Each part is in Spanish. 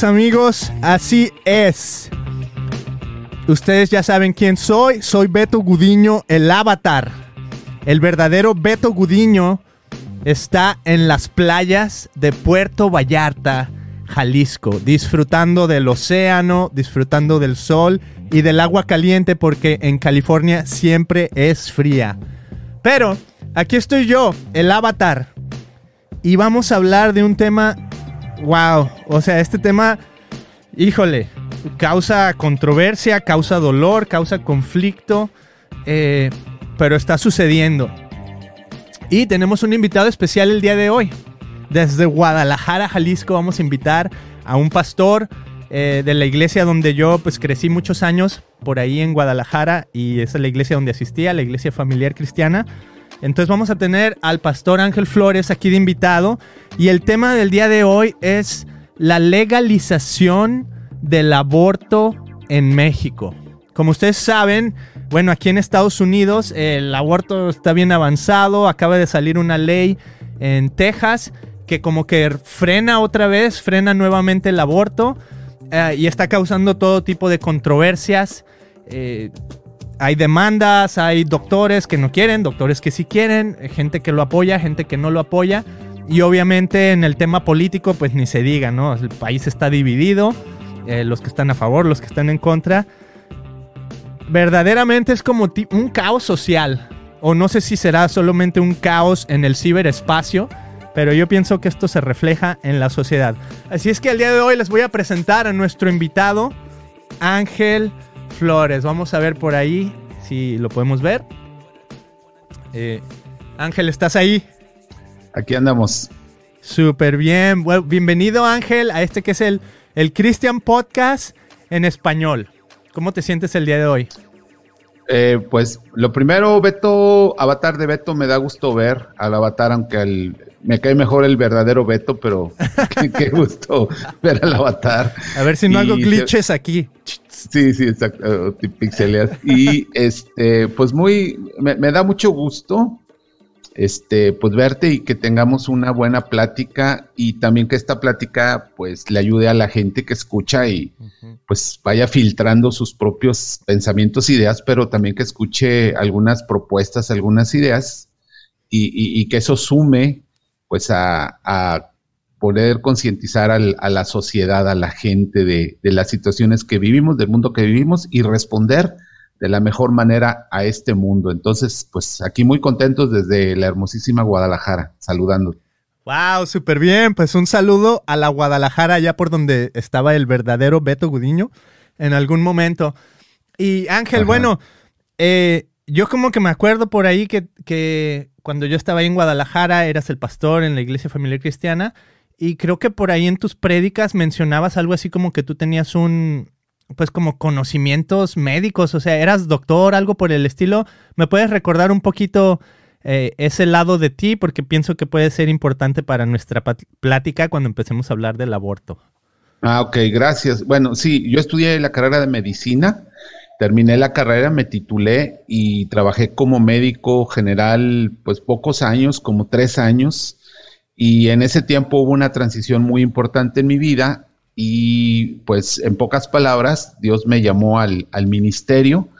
Amigos, así es. Ustedes ya saben quién soy, soy Beto Gudiño, el avatar. El verdadero Beto Gudiño está en las playas de Puerto Vallarta, Jalisco, disfrutando del océano, disfrutando del sol y del agua caliente porque en California siempre es fría. Pero aquí estoy yo, el avatar, y vamos a hablar de un tema, wow, o sea, este tema, híjole, causa controversia, causa dolor, causa conflicto, eh, pero está sucediendo. Y tenemos un invitado especial el día de hoy. Desde Guadalajara, Jalisco, vamos a invitar a un pastor eh, de la iglesia donde yo pues crecí muchos años, por ahí en Guadalajara, y es la iglesia donde asistía, la iglesia familiar cristiana. Entonces vamos a tener al pastor Ángel Flores aquí de invitado, y el tema del día de hoy es la legalización del aborto en México. Como ustedes saben, bueno, aquí en Estados Unidos el aborto está bien avanzado, acaba de salir una ley en Texas que como que frena otra vez, frena nuevamente el aborto eh, y está causando todo tipo de controversias. Eh, hay demandas, hay doctores que no quieren, doctores que sí quieren, gente que lo apoya, gente que no lo apoya. Y obviamente en el tema político, pues ni se diga, ¿no? El país está dividido. Eh, los que están a favor, los que están en contra. Verdaderamente es como un caos social. O no sé si será solamente un caos en el ciberespacio, pero yo pienso que esto se refleja en la sociedad. Así es que el día de hoy les voy a presentar a nuestro invitado, Ángel Flores. Vamos a ver por ahí si lo podemos ver. Eh, Ángel, ¿estás ahí? Aquí andamos. Súper bien. bienvenido Ángel a este que es el el Christian Podcast en español. ¿Cómo te sientes el día de hoy? Eh, pues lo primero, Beto, Avatar de Beto, me da gusto ver al Avatar, aunque me cae mejor el verdadero Beto, pero qué, gusto ver al Avatar. A ver si no hago glitches aquí. Sí, sí, exacto, pixeleas. Y este, pues muy, me da mucho gusto este, pues verte y que tengamos una buena plática y también que esta plática pues le ayude a la gente que escucha y pues vaya filtrando sus propios pensamientos, ideas, pero también que escuche algunas propuestas, algunas ideas y, que eso sume pues a, poder concientizar a la sociedad, a la gente de, de las situaciones que vivimos, del mundo que vivimos y responder de la mejor manera a este mundo. Entonces, pues aquí muy contentos desde la hermosísima Guadalajara, saludando. Wow, súper bien. Pues un saludo a la Guadalajara, allá por donde estaba el verdadero Beto Gudiño en algún momento. Y Ángel, bueno, eh, yo como que me acuerdo por ahí que, que cuando yo estaba ahí en Guadalajara eras el pastor en la iglesia familiar cristiana y creo que por ahí en tus prédicas mencionabas algo así como que tú tenías un, pues como conocimientos médicos, o sea, eras doctor, algo por el estilo. ¿Me puedes recordar un poquito eh, ese lado de ti? Porque pienso que puede ser importante para nuestra plática cuando empecemos a hablar del aborto. Ah, ok, gracias. Bueno, sí, yo estudié la carrera de medicina, terminé la carrera, me titulé y trabajé como médico general, pues pocos años, como tres años. Y en ese tiempo hubo una transición muy importante en mi vida y pues en pocas palabras, Dios me llamó al, ministerio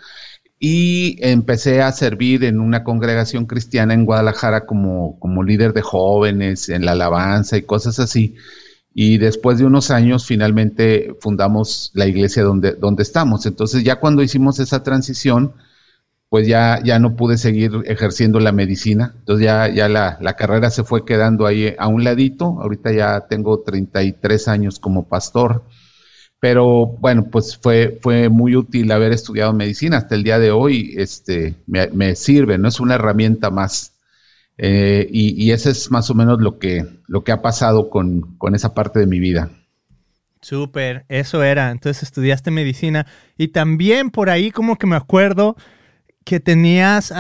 y empecé a servir en una congregación cristiana en Guadalajara como, como líder de jóvenes, en la alabanza y cosas así. Y después de unos años finalmente fundamos la iglesia donde, donde estamos. Entonces ya cuando hicimos esa transición, pues ya, ya no pude seguir ejerciendo la medicina. Entonces ya, ya la, la, carrera se fue quedando ahí a un ladito. Ahorita ya tengo 33 años como pastor. Pero bueno, pues fue, fue muy útil haber estudiado medicina. Hasta el día de hoy este, me, me sirve, ¿no? Es una herramienta más. Eh, y, y ese es más o menos lo que, lo que ha pasado con, con esa parte de mi vida. Súper, eso era. Entonces estudiaste medicina. Y también por ahí como que me acuerdo que tenías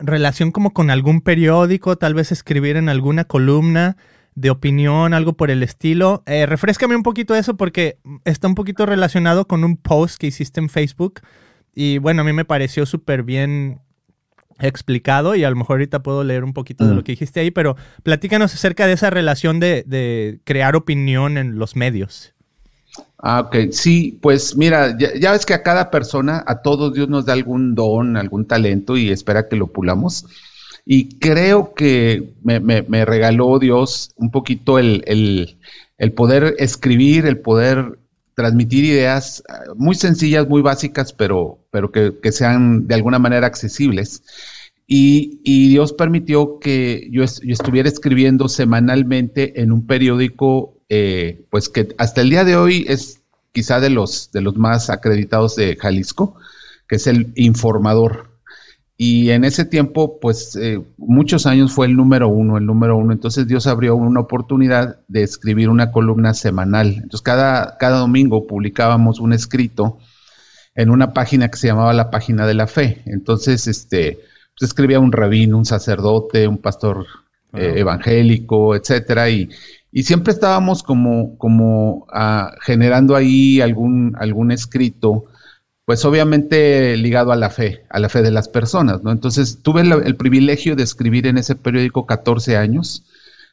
relación como con algún periódico, tal vez escribir en alguna columna de opinión, algo por el estilo. Eh, refrescame un poquito eso porque está un poquito relacionado con un post que hiciste en Facebook. Y bueno, a mí me pareció súper bien explicado y a lo mejor ahorita puedo leer un poquito de Mm. lo que dijiste ahí, pero platícanos acerca de esa relación de, de crear opinión en los medios. Ah, ok. Sí, pues mira, ya, ya ves que a cada persona, a todos Dios nos da algún don, algún talento y espera que lo pulamos. Y creo que me, me- me regaló Dios un poquito el, el- el poder escribir, el poder transmitir ideas ah, muy sencillas, muy básicas, pero, pero que, que sean de alguna manera accesibles. Y, y Dios permitió que yo, yo estuviera escribiendo semanalmente en un periódico, eh, pues que hasta el día de hoy es quizá de los, de los más acreditados de Jalisco, que es el Informador. Y en ese tiempo, pues eh, muchos años fue el número uno, el número uno. Entonces Dios abrió una oportunidad de escribir una columna semanal. Entonces cada, cada domingo publicábamos un escrito en una página que se llamaba la página de la fe. Entonces, este, pues escribía un rabino, un sacerdote, un pastor eh, evangélico, etcétera, y, y siempre estábamos como, como ah, generando ahí algún, algún escrito, pues obviamente ligado a la fe, a la fe de las personas, ¿no? Entonces tuve la- el privilegio de escribir en ese periódico 14 años,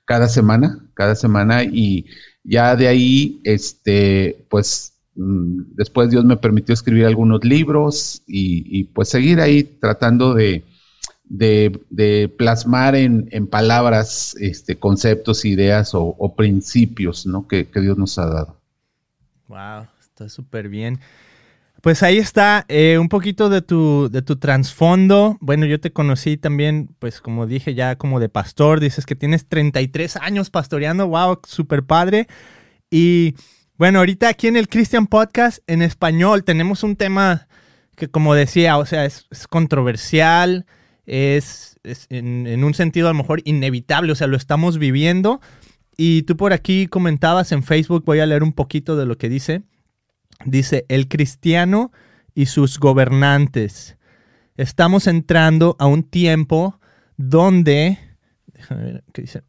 cada semana, cada semana, y ya de ahí, este, pues después Dios me permitió escribir algunos libros y, pues seguir ahí tratando de, de, plasmar en, en palabras este, conceptos, ideas o, principios ¿no? que, que Dios nos ha dado. Wow, está súper bien. Pues ahí está eh, un poquito de tu, de tu trasfondo. Bueno, yo te conocí también, pues como dije, ya como de pastor. Dices que tienes 33 años pastoreando. Wow, súper padre. Y bueno, ahorita aquí en el Christian Podcast en español tenemos un tema que como decía, o sea, es, controversial, es, es en, en un sentido a lo mejor inevitable, o sea, lo estamos viviendo. Y tú por aquí comentabas en Facebook, voy a leer un poquito de lo que dice. Dice, el cristiano y sus gobernantes. Estamos entrando a un tiempo donde, déjame ver qué dice,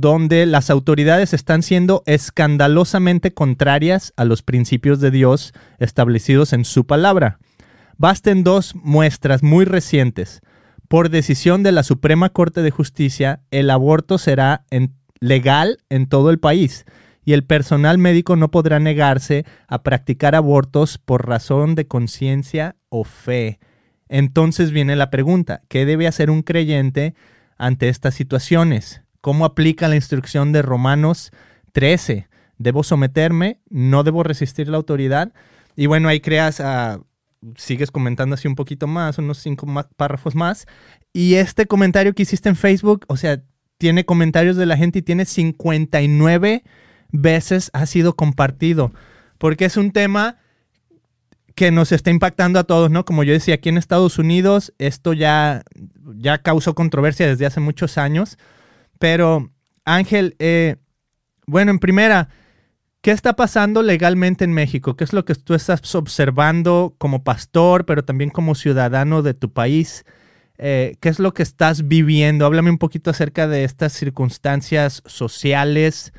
donde las autoridades están siendo escandalosamente contrarias a los principios de Dios establecidos en su palabra. Basten dos muestras muy recientes. Por decisión de la Suprema Corte de Justicia, el aborto será legal en todo el país y el personal médico no podrá negarse a practicar abortos por razón de conciencia o fe. Entonces viene la pregunta, ¿qué debe hacer un creyente ante estas situaciones? ¿Cómo aplica la instrucción de Romanos 13? ¿Debo someterme? ¿No debo resistir la autoridad? Y bueno, ahí creas, ah, sigues comentando así un poquito más, unos cinco ma- párrafos más. Y este comentario que hiciste en Facebook, o sea, tiene comentarios de la gente y tiene 59 veces ha sido compartido. Porque es un tema que nos está impactando a todos, ¿no? Como yo decía, aquí en Estados Unidos esto ya, ya causó controversia desde hace muchos años. Pero, Ángel, eh, bueno, en primera, ¿qué está pasando legalmente en México? ¿Qué es lo que tú estás observando como pastor, pero también como ciudadano de tu país? Eh, ¿Qué es lo que estás viviendo? Háblame un poquito acerca de estas circunstancias sociales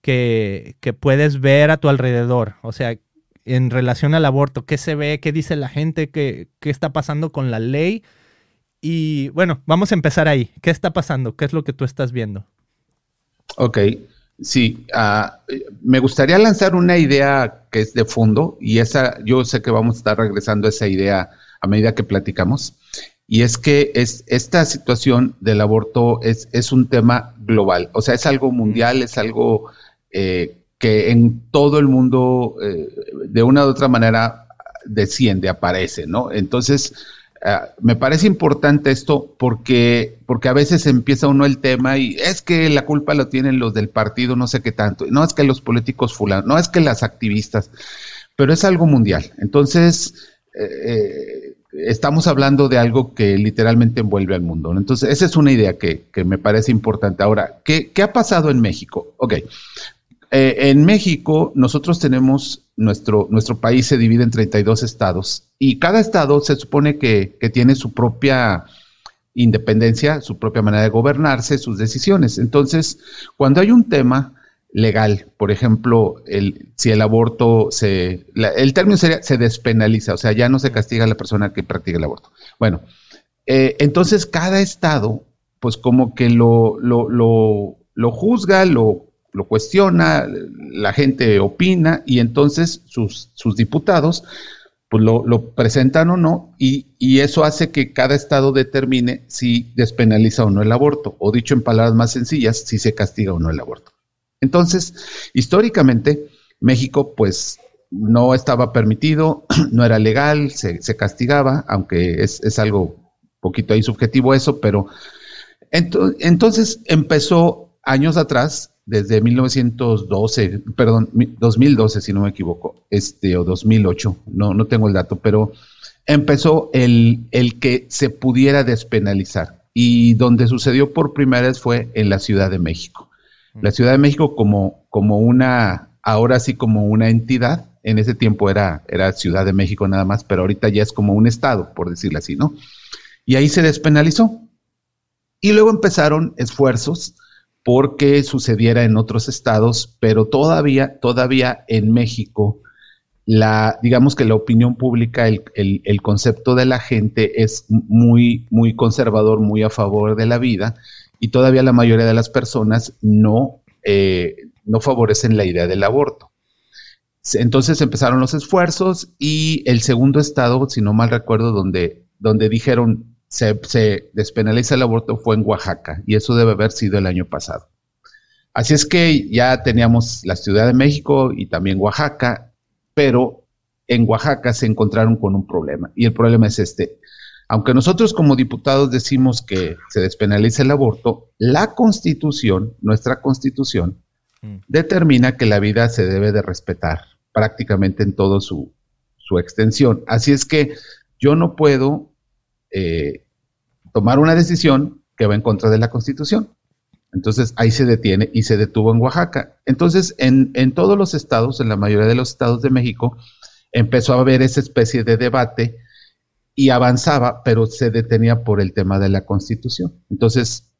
que, puedes ver a tu alrededor. O sea, en relación al aborto, ¿qué se ve? ¿Qué dice la gente? ¿Qué, qué está pasando con la ley? Y bueno, vamos a empezar ahí. ¿Qué está pasando? ¿Qué es lo que tú estás viendo? Ok, sí, eh, me gustaría lanzar una idea que es de fondo y esa, yo sé que vamos a estar regresando a esa idea a medida que platicamos. Y es que es, esta situación del aborto es, es un tema global, o sea, es algo mundial, es algo eh, que en todo el mundo, eh, de una u otra manera, desciende, aparece, ¿no? Entonces, ah, me parece importante esto porque, porque a veces empieza uno el tema y es que la culpa lo tienen los del partido, no sé qué tanto, no es que los políticos fulanos, no es que las activistas, pero es algo mundial. Entonces, eh, eh, estamos hablando de algo que literalmente envuelve al mundo. Entonces, esa es una idea que, que me parece importante. Ahora, ¿qué, qué ha pasado en México? Ok. Eh, en México, nosotros tenemos nuestro, nuestro país se divide en 32 estados y cada estado se supone que, que tiene su propia independencia, su propia manera de gobernarse, sus decisiones. Entonces, cuando hay un tema legal, por ejemplo, el, si el aborto se, el término sería se despenaliza, o sea, ya no se castiga a la persona que practica el aborto. Bueno, eh, entonces cada estado, pues como que lo, lo, lo, lo juzga, lo, lo, cuestiona, la gente opina y entonces sus, sus diputados pues lo, presentan o no, y, y, eso hace que cada estado determine si despenaliza o no el aborto, o dicho en palabras más sencillas, si se castiga o no el aborto. Entonces, históricamente, México, pues, no estaba permitido, no era legal, se, castigaba, aunque es, es, algo poquito ahí subjetivo eso, pero entonces empezó años atrás desde 1912, perdón, 2012 si no me equivoco, este o 2008, no no tengo el dato, pero empezó el, el que se pudiera despenalizar y donde sucedió por primera vez fue en la Ciudad de México. La Ciudad de México como, como una, ahora sí como una entidad, en ese tiempo era, era Ciudad de México nada más, pero ahorita ya es como un estado, por decirlo así, ¿no? Y ahí se despenalizó. Y luego empezaron esfuerzos porque sucediera en otros estados, pero todavía, todavía en México, la, digamos que la opinión pública, el, el, concepto de la gente es muy, muy conservador, muy a favor de la vida, y todavía la mayoría de las personas no, eh, no favorecen la idea del aborto. Entonces empezaron los esfuerzos y el segundo estado, si no mal recuerdo, donde, donde dijeron se, despenaliza el aborto fue en Oaxaca y eso debe haber sido el año pasado. Así es que ya teníamos la Ciudad de México y también Oaxaca, pero en Oaxaca se encontraron con un problema y el problema es este. Aunque nosotros como diputados decimos que se despenaliza el aborto, la constitución, nuestra constitución, mm. determina que la vida se debe de respetar prácticamente en toda su, su extensión. Así es que yo no puedo eh, tomar una decisión que va en contra de la Constitución. Entonces ahí se detiene y se detuvo en Oaxaca. Entonces en, en, todos los estados, en la mayoría de los estados de México, empezó a haber esa especie de debate y avanzaba, pero se detenía por el tema de la Constitución. Entonces,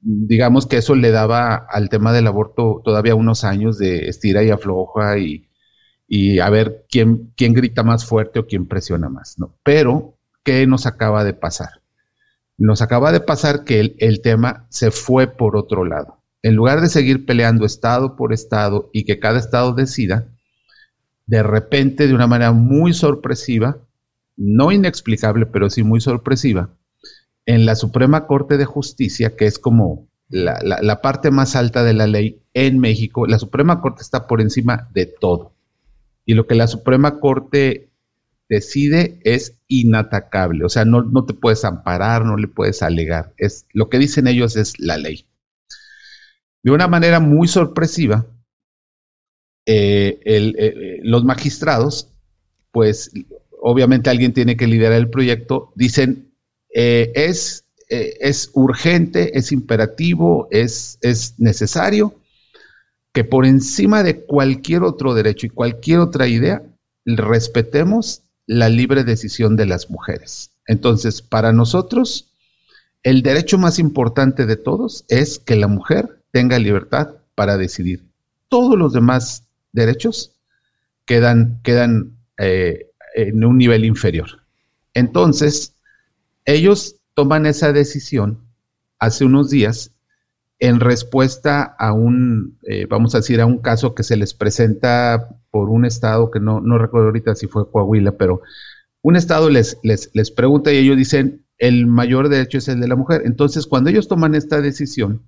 digamos que eso le daba al tema del aborto todavía unos años de estira y afloja y, y a ver quién, quién grita más fuerte o quién presiona más, ¿no? Pero ¿qué nos acaba de pasar? Nos acaba de pasar que el, tema se fue por otro lado. En lugar de seguir peleando estado por estado y que cada estado decida, de repente, de una manera muy sorpresiva, no inexplicable, pero sí muy sorpresiva, en la Suprema Corte de Justicia, que es como la, la, parte más alta de la ley en México, la Suprema Corte está por encima de todo. Y lo que la Suprema Corte decide es inatacable, o sea, no, no, te puedes amparar, no le puedes alegar, es, lo que dicen ellos es la ley. De una manera muy sorpresiva, eh, eh, los magistrados, pues obviamente alguien tiene que liderar el proyecto, dicen, eh, es, es urgente, es imperativo, es, es necesario que por encima de cualquier otro derecho y cualquier otra idea, respetemos la libre decisión de las mujeres. Entonces, para nosotros, el derecho más importante de todos es que la mujer tenga libertad para decidir. Todos los demás derechos quedan, quedan eh, en un nivel inferior. Entonces, ellos toman esa decisión hace unos días en respuesta a un, eh, vamos a decir, a un caso que se les presenta por un estado que no, no recuerdo ahorita si fue Coahuila, pero un estado les, les, les pregunta y ellos dicen, el mayor derecho es el de la mujer. Entonces, cuando ellos toman esta decisión,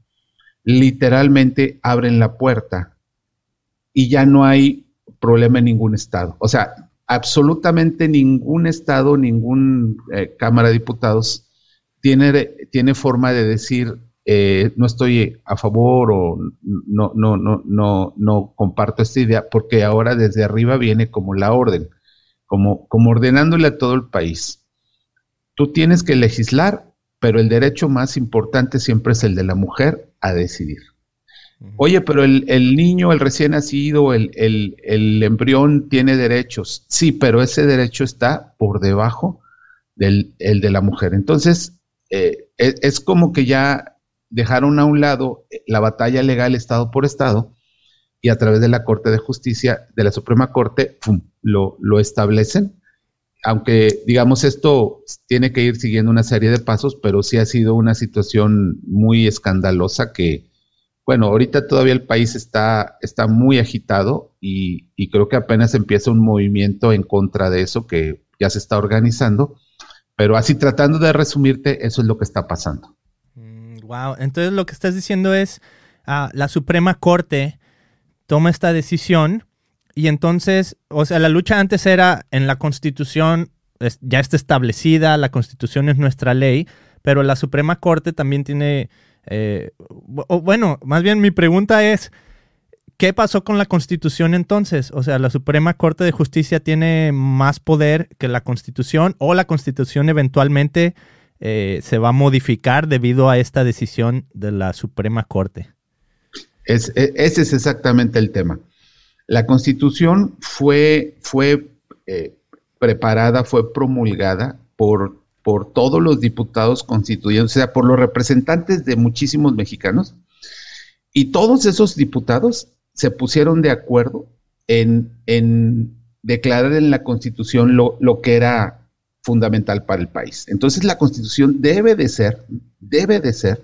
literalmente abren la puerta y ya no hay problema en ningún estado. O sea, absolutamente ningún estado, ningún eh, Cámara de Diputados tiene, tiene forma de decir, eh, no estoy a favor o no, no, no, no, no comparto esta idea, porque ahora desde arriba viene como la orden, como, como ordenándole a todo el país. Tú tienes que legislar, pero el derecho más importante siempre es el de la mujer a decidir. Oye, pero el, niño, el recién nacido, el, el, embrión tiene derechos. Sí, pero ese derecho está por debajo del el de la mujer. Entonces, eh, es, es, como que ya dejaron a un lado eh, la batalla legal Estado por Estado y a través de la Corte de Justicia, de la Suprema Corte, lo, lo, establecen. Aunque digamos esto tiene que ir siguiendo una serie de pasos, pero sí ha sido una situación muy escandalosa que, bueno, ahorita todavía el país está, está muy agitado y, creo que apenas empieza un movimiento en contra de eso que ya se está organizando, pero así tratando de resumirte, eso es lo que está pasando. Wow, entonces lo que estás diciendo es, ah, la Suprema Corte toma esta decisión y entonces, o sea, la lucha antes era en la Constitución, ya está establecida, la Constitución es nuestra ley, pero la Suprema Corte también tiene, eh, bueno, más bien mi pregunta es, ¿qué pasó con la Constitución entonces? O sea, la Suprema Corte de Justicia tiene más poder que la Constitución o la Constitución eventualmente eh, se va a modificar debido a esta decisión de la Suprema Corte. Es, e, ese es exactamente el tema. La constitución fue, fue eh, preparada, fue promulgada por, por todos los diputados constituyentes, o sea, por los representantes de muchísimos mexicanos, y todos esos diputados se pusieron de acuerdo en, en declarar en la constitución lo, lo que era fundamental para el país. Entonces la constitución debe de ser, debe de ser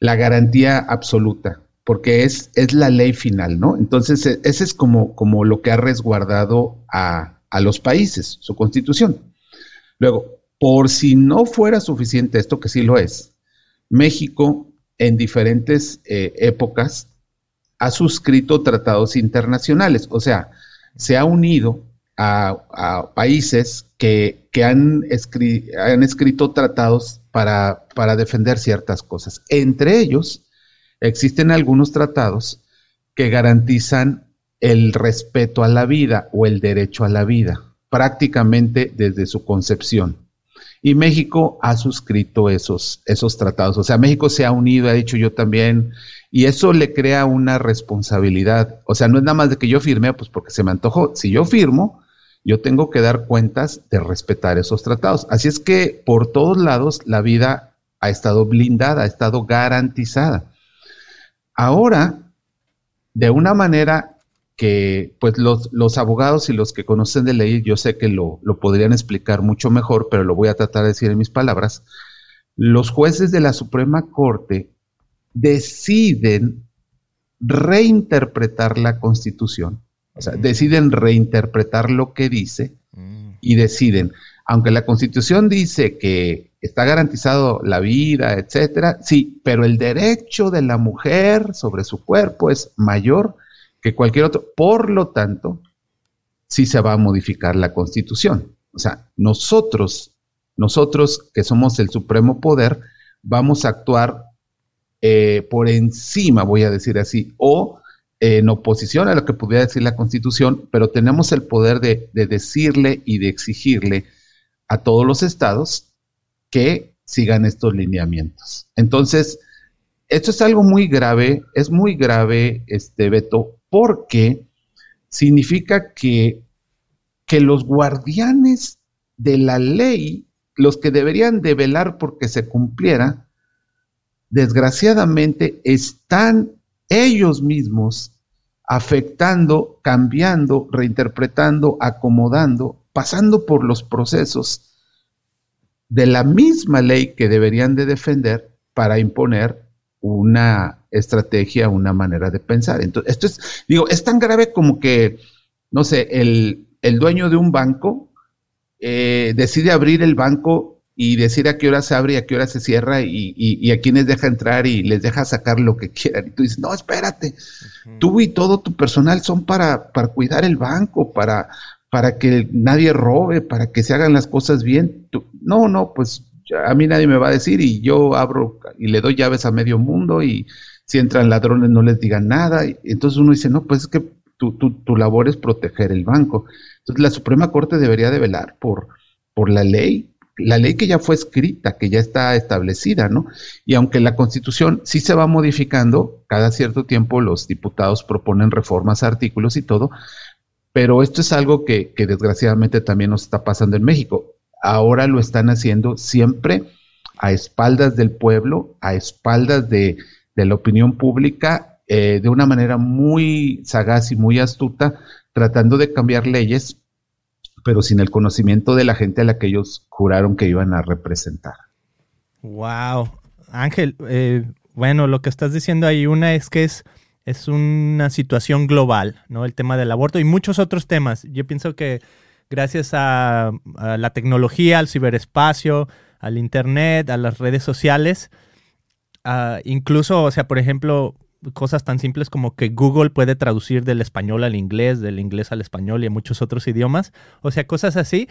la garantía absoluta porque es, es la ley final, ¿no? Entonces, e, ese es como, como lo que ha resguardado a, los países, su constitución. Luego, por si no fuera suficiente esto, que sí lo es, México en diferentes eh, épocas ha suscrito tratados internacionales, o sea, se ha unido a, países que, han, han, escrito tratados para, para defender ciertas cosas. Entre ellos existen algunos tratados que garantizan el respeto a la vida o el derecho a la vida, prácticamente desde su concepción. Y México ha suscrito esos, esos tratados. O sea, México se ha unido, ha dicho yo también, y eso le crea una responsabilidad. O sea, no es nada más de que yo firme, pues porque se me antojó. Si yo firmo, yo tengo que dar cuentas de respetar esos tratados. Así es que por todos lados la vida ha estado blindada, ha estado garantizada. Ahora, de una manera que pues los, abogados y los que conocen de ley, yo sé que lo, lo podrían explicar mucho mejor, pero lo voy a tratar de decir en mis palabras, los jueces de la Suprema Corte deciden reinterpretar la Constitución, o sea, deciden reinterpretar lo que dice y deciden, aunque la Constitución dice que está garantizado la vida, etcétera, sí, pero el derecho de la mujer sobre su cuerpo es mayor que cualquier otro. Por lo tanto, sí se va a modificar la Constitución. O sea, nosotros, nosotros que somos el supremo poder, vamos a actuar eh, por encima, voy a decir así, o en oposición a lo que pudiera decir la Constitución, pero tenemos el poder de decirle y de exigirle a todos los estados que sigan estos lineamientos. Entonces, esto es algo muy grave, es muy grave, este Beto, porque significa que, que los guardianes de la ley, los que deberían de velar porque se cumpliera, desgraciadamente están ellos mismos afectando, cambiando, reinterpretando, acomodando, pasando por los procesos de la misma ley que deberían de defender para imponer una estrategia, una manera de pensar. Entonces, esto es, digo, es tan grave como que, no sé, el, dueño de un banco eh, decide abrir el banco y decir a qué hora se abre y a qué hora se cierra y, a quienes deja entrar y les deja sacar lo que quieran. Y tú dices, no, espérate, tú y todo tu personal son para, para cuidar el banco, para, para que nadie robe, para que se hagan las cosas bien. no, no, pues a mí nadie me va a decir y yo abro y le doy llaves a medio mundo y si entran ladrones no les digan nada. Y entonces uno dice, no, pues es que tu, tu, labor es proteger el banco. Entonces la Suprema Corte debería de velar por, por la ley, la ley que ya fue escrita, que ya está establecida, ¿no? Y aunque la Constitución sí se va modificando, cada cierto tiempo los diputados proponen reformas artículos y todo, pero esto es algo que, desgraciadamente también nos está pasando en México. Ahora lo están haciendo siempre a espaldas del pueblo, a espaldas de, la opinión pública, eh, de una manera muy sagaz y muy astuta, tratando de cambiar leyes pero sin el conocimiento de la gente a la que ellos juraron que iban a representar. Wow. Ángel, eh, bueno, lo que estás diciendo ahí, una es que es, es una situación global, ¿no? El tema del aborto y muchos otros temas. Yo pienso que gracias a, la tecnología, al ciberespacio, al internet, a las redes sociales, incluso, o sea, por ejemplo, cosas tan simples como que Google puede traducir del español al inglés, del inglés al español y a muchos otros idiomas. O sea, cosas así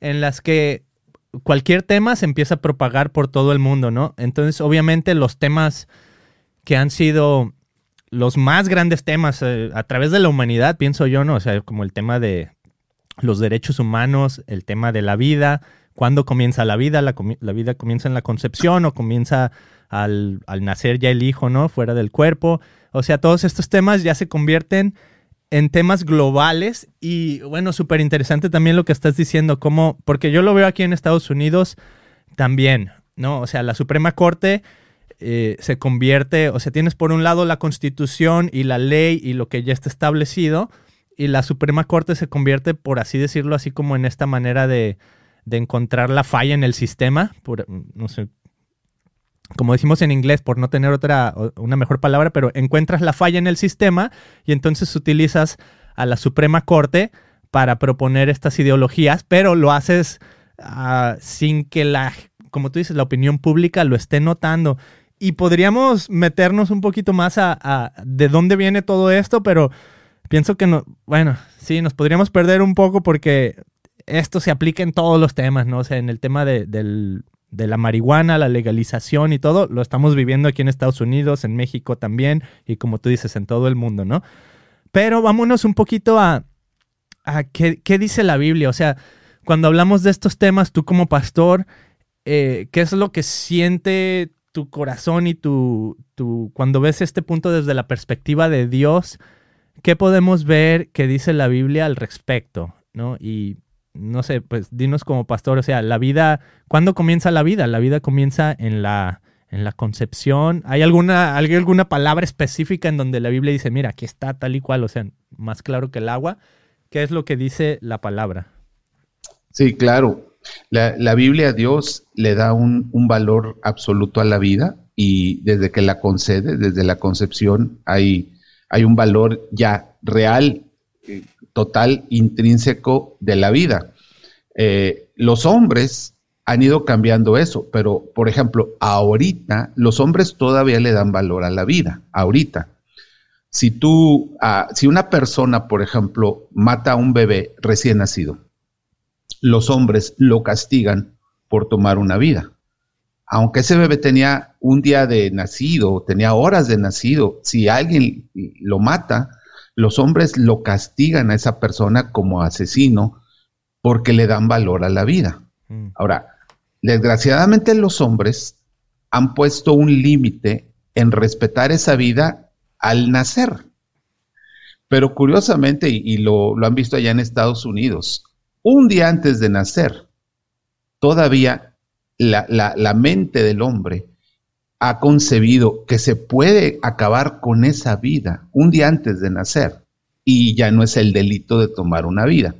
en las que cualquier tema se empieza a propagar por todo el mundo, ¿no? Entonces, obviamente, los temas que han sido los más grandes temas eh, a través de la humanidad, pienso yo, ¿no? O sea, como el tema de los derechos humanos, el tema de la vida, cuándo comienza la vida, la, vida comienza en la concepción o comienza al, al, nacer ya el hijo, ¿no? Fuera del cuerpo. O sea, todos estos temas ya se convierten en temas globales y bueno, súper interesante también lo que estás diciendo, como, porque yo lo veo aquí en Estados Unidos también, ¿no? O sea, la Suprema Corte eh, se convierte, o sea, tienes por un lado la constitución y la ley y lo que ya está establecido, y la Suprema Corte se convierte, por así decirlo, así como en esta manera de, de encontrar la falla en el sistema, por, no sé, como decimos en inglés, por no tener otra, una mejor palabra, pero encuentras la falla en el sistema y entonces utilizas a la Suprema Corte para proponer estas ideologías, pero lo haces uh, sin que la, como tú dices, la opinión pública lo esté notando. Y podríamos meternos un poquito más a, a de dónde viene todo esto, pero pienso que no, bueno, sí, nos podríamos perder un poco porque esto se aplica en todos los temas, ¿no? O sea, en el tema de, del de la marihuana, la legalización y todo, lo estamos viviendo aquí en Estados Unidos, en México también, y como tú dices, en todo el mundo, ¿no? Pero vámonos un poquito a, a qué, dice la Biblia. O sea, cuando hablamos de estos temas, tú como pastor, eh, ¿qué es lo que siente tu corazón y tu, tu, cuando ves este punto desde la perspectiva de Dios? ¿Qué podemos ver que dice la Biblia al respecto? ¿no? Y no sé, pues dinos como pastor, o sea, la vida, ¿cuándo comienza la vida? La vida comienza en la, en la concepción. ¿Hay alguna, ¿Hay alguna palabra específica en donde la Biblia dice, mira, aquí está tal y cual, o sea, más claro que el agua? ¿Qué es lo que dice la palabra? Sí, claro. La, la Biblia, Dios le da un, un, valor absoluto a la vida y desde que la concede, desde la concepción, hay, hay un valor ya real total intrínseco de la vida. Eh, los hombres han ido cambiando eso, pero por ejemplo, ahorita los hombres todavía le dan valor a la vida, ahorita. Si tú, ah, si una persona, por ejemplo, mata a un bebé recién nacido, los hombres lo castigan por tomar una vida. Aunque ese bebé tenía un día de nacido, tenía horas de nacido, si alguien lo mata, los hombres lo castigan a esa persona como asesino porque le dan valor a la vida. Mm. Ahora, desgraciadamente los hombres han puesto un límite en respetar esa vida al nacer. Pero curiosamente, y, lo, lo han visto allá en Estados Unidos, un día antes de nacer, todavía la, la, mente del hombre ha concebido que se puede acabar con esa vida un día antes de nacer y ya no es el delito de tomar una vida.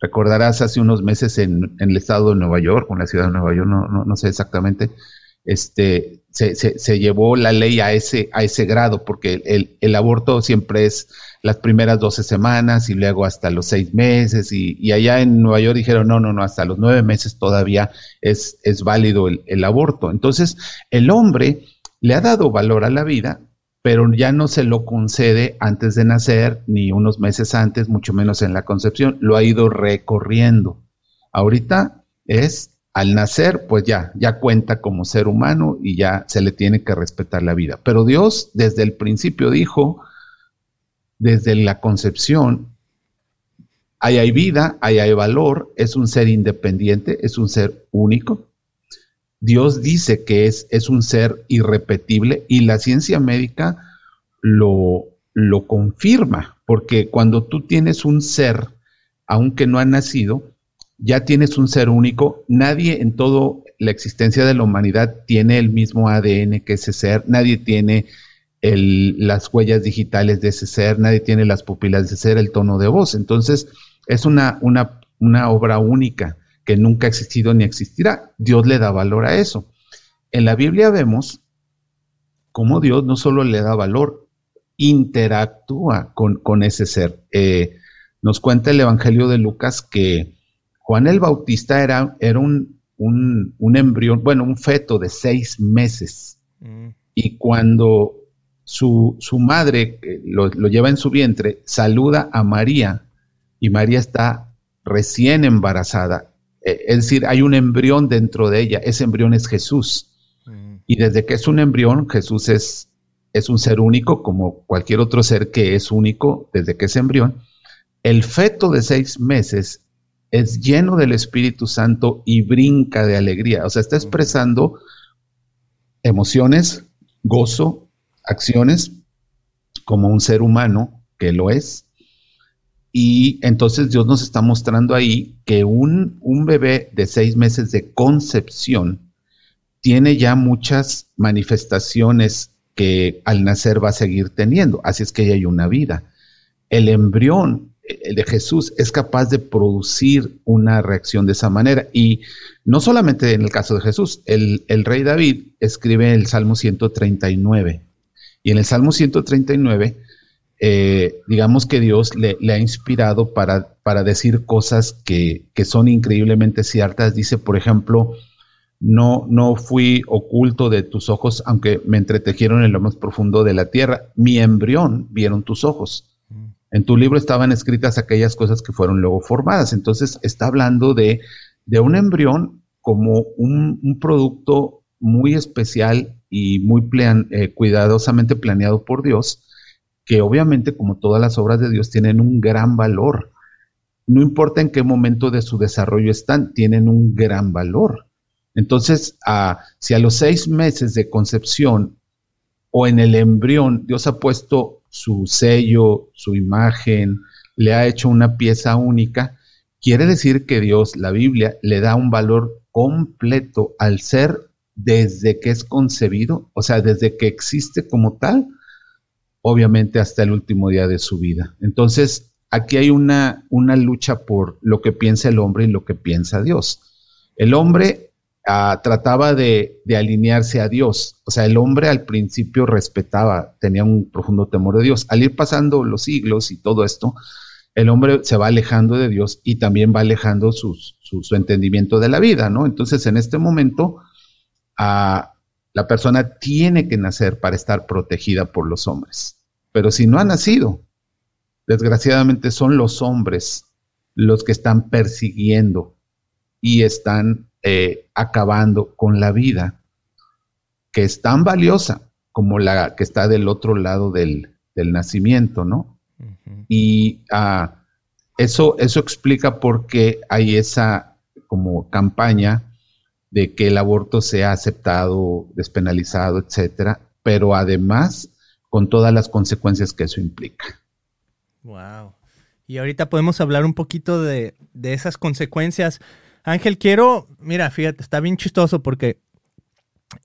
Recordarás hace unos meses en, el estado de Nueva York, o en la ciudad de Nueva York, no, no, sé exactamente, este, se, se, llevó la ley a ese, a ese grado, porque el, el, aborto siempre es las primeras 12 semanas y luego hasta los seis meses, y, y, allá en Nueva York dijeron, no, no, no, hasta los nueve meses todavía es, es válido el, el aborto. Entonces, el hombre le ha dado valor a la vida, pero ya no se lo concede antes de nacer, ni unos meses antes, mucho menos en la concepción, lo ha ido recorriendo. Ahorita es al nacer, pues ya, ya cuenta como ser humano y ya se le tiene que respetar la vida. Pero Dios desde el principio dijo, desde la concepción, ahí hay vida, ahí hay valor, es un ser independiente, es un ser único. Dios dice que es, es un ser irrepetible y la ciencia médica lo, lo confirma, porque cuando tú tienes un ser, aunque no ha nacido, ya tienes un ser único, nadie en toda la existencia de la humanidad tiene el mismo ADN que ese ser, nadie tiene las huellas digitales de ese ser, nadie tiene las pupilas de ese ser, el tono de voz. Entonces, es una, una obra única que nunca ha existido ni existirá. Dios le da valor a eso. En la Biblia vemos cómo Dios no solo le da valor, interactúa con, ese ser. Eh, nos cuenta el Evangelio de Lucas que Juan el Bautista era, era un, un, embrión, bueno, un feto de seis meses. Mm. Y cuando su, madre lo, lo, lleva en su vientre, saluda a María y María está recién embarazada. Eh, es decir, hay un embrión dentro de ella. Ese embrión es Jesús. Mm. Y desde que es un embrión, Jesús es, es un ser único, como cualquier otro ser que es único desde que es embrión. El feto de seis meses es lleno del Espíritu Santo y brinca de alegría. O sea, está expresando emociones, gozo, acciones, como un ser humano que lo es. Y entonces Dios nos está mostrando ahí que un, un bebé de seis meses de concepción tiene ya muchas manifestaciones que al nacer va a seguir teniendo. Así es que ya hay una vida. El embrión el de Jesús es capaz de producir una reacción de esa manera. Y no solamente en el caso de Jesús, el, rey David escribe el Salmo 139. Y en el Salmo 139, eh, digamos que Dios le, ha inspirado para, para decir cosas que, que, son increíblemente ciertas. Dice, por ejemplo, no, no fui oculto de tus ojos, aunque me entretejieron en lo más profundo de la tierra. Mi embrión vieron tus ojos. En tu libro estaban escritas aquellas cosas que fueron luego formadas. Entonces está hablando de, un embrión como un, producto muy especial y muy eh, cuidadosamente planeado por Dios, que obviamente como todas las obras de Dios tienen un gran valor. No importa en qué momento de su desarrollo están, tienen un gran valor. Entonces, si a los seis meses de concepción o en el embrión Dios ha puesto su sello, su imagen, le ha hecho una pieza única, quiere decir que Dios, la Biblia, le da un valor completo al ser desde que es concebido, o sea, desde que existe como tal, obviamente hasta el último día de su vida. Entonces, aquí hay una, una lucha por lo que piensa el hombre y lo que piensa Dios. El hombre trataba de, alinearse a Dios. O sea, el hombre al principio respetaba, tenía un profundo temor de Dios. Al ir pasando los siglos y todo esto, el hombre se va alejando de Dios y también va alejando su, entendimiento de la vida, ¿no? Entonces, en este momento, la persona tiene que nacer para estar protegida por los hombres. Pero si no ha nacido, desgraciadamente son los hombres los que están persiguiendo y están eh, acabando con la vida, que es tan valiosa como la que está del otro lado del, nacimiento, ¿no? Y ah, eso, eso explica por qué hay esa como campaña de que el aborto sea aceptado, despenalizado, etcétera, pero además con todas las consecuencias que eso implica. Wow. Y ahorita podemos hablar un poquito de, de esas consecuencias. Ángel, quiero, mira, fíjate, está bien chistoso porque,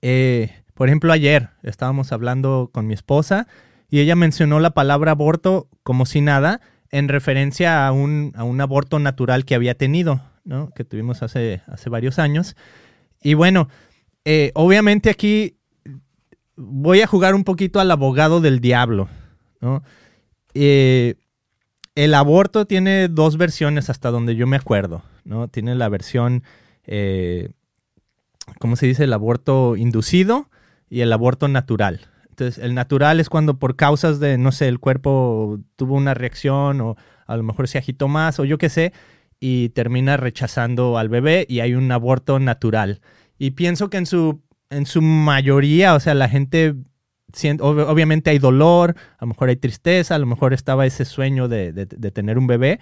eh, por ejemplo, ayer estábamos hablando con mi esposa y ella mencionó la palabra aborto como si nada en referencia a un, aborto natural que había tenido, ¿no? Que tuvimos hace, hace varios años. Y bueno, eh, obviamente aquí voy a jugar un poquito al abogado del diablo, ¿no? Eh, el aborto tiene dos versiones hasta donde yo me acuerdo. ¿no? Tiene la versión, eh, ¿cómo se dice? El aborto inducido y el aborto natural. Entonces, el natural es cuando por causas de, no sé, el cuerpo tuvo una reacción o a lo mejor se agitó más o yo qué sé, y termina rechazando al bebé y hay un aborto natural. Y pienso que en su, en su mayoría, o sea, la gente, obviamente hay dolor, a lo mejor hay tristeza, a lo mejor estaba ese sueño de, de tener un bebé,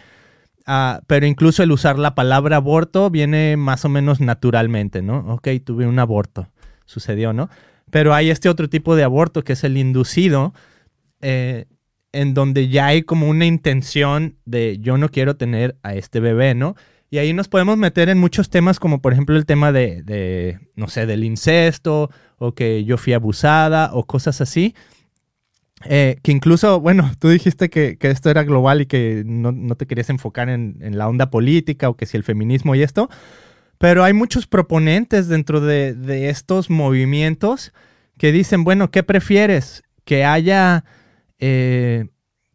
Ah, pero incluso el usar la palabra aborto viene más o menos naturalmente, ¿no? Ok, tuve un aborto, sucedió, ¿no? Pero hay este otro tipo de aborto que es el inducido, eh, en donde ya hay como una intención de yo no quiero tener a este bebé, ¿no? Y ahí nos podemos meter en muchos temas como por ejemplo el tema de, de no sé, del incesto o que yo fui abusada o cosas así. eh, que incluso, bueno, tú dijiste que, esto era global y que no, te querías enfocar en, la onda política o que si el feminismo y esto, pero hay muchos proponentes dentro de, estos movimientos que dicen, bueno, ¿qué prefieres? Que haya, eh,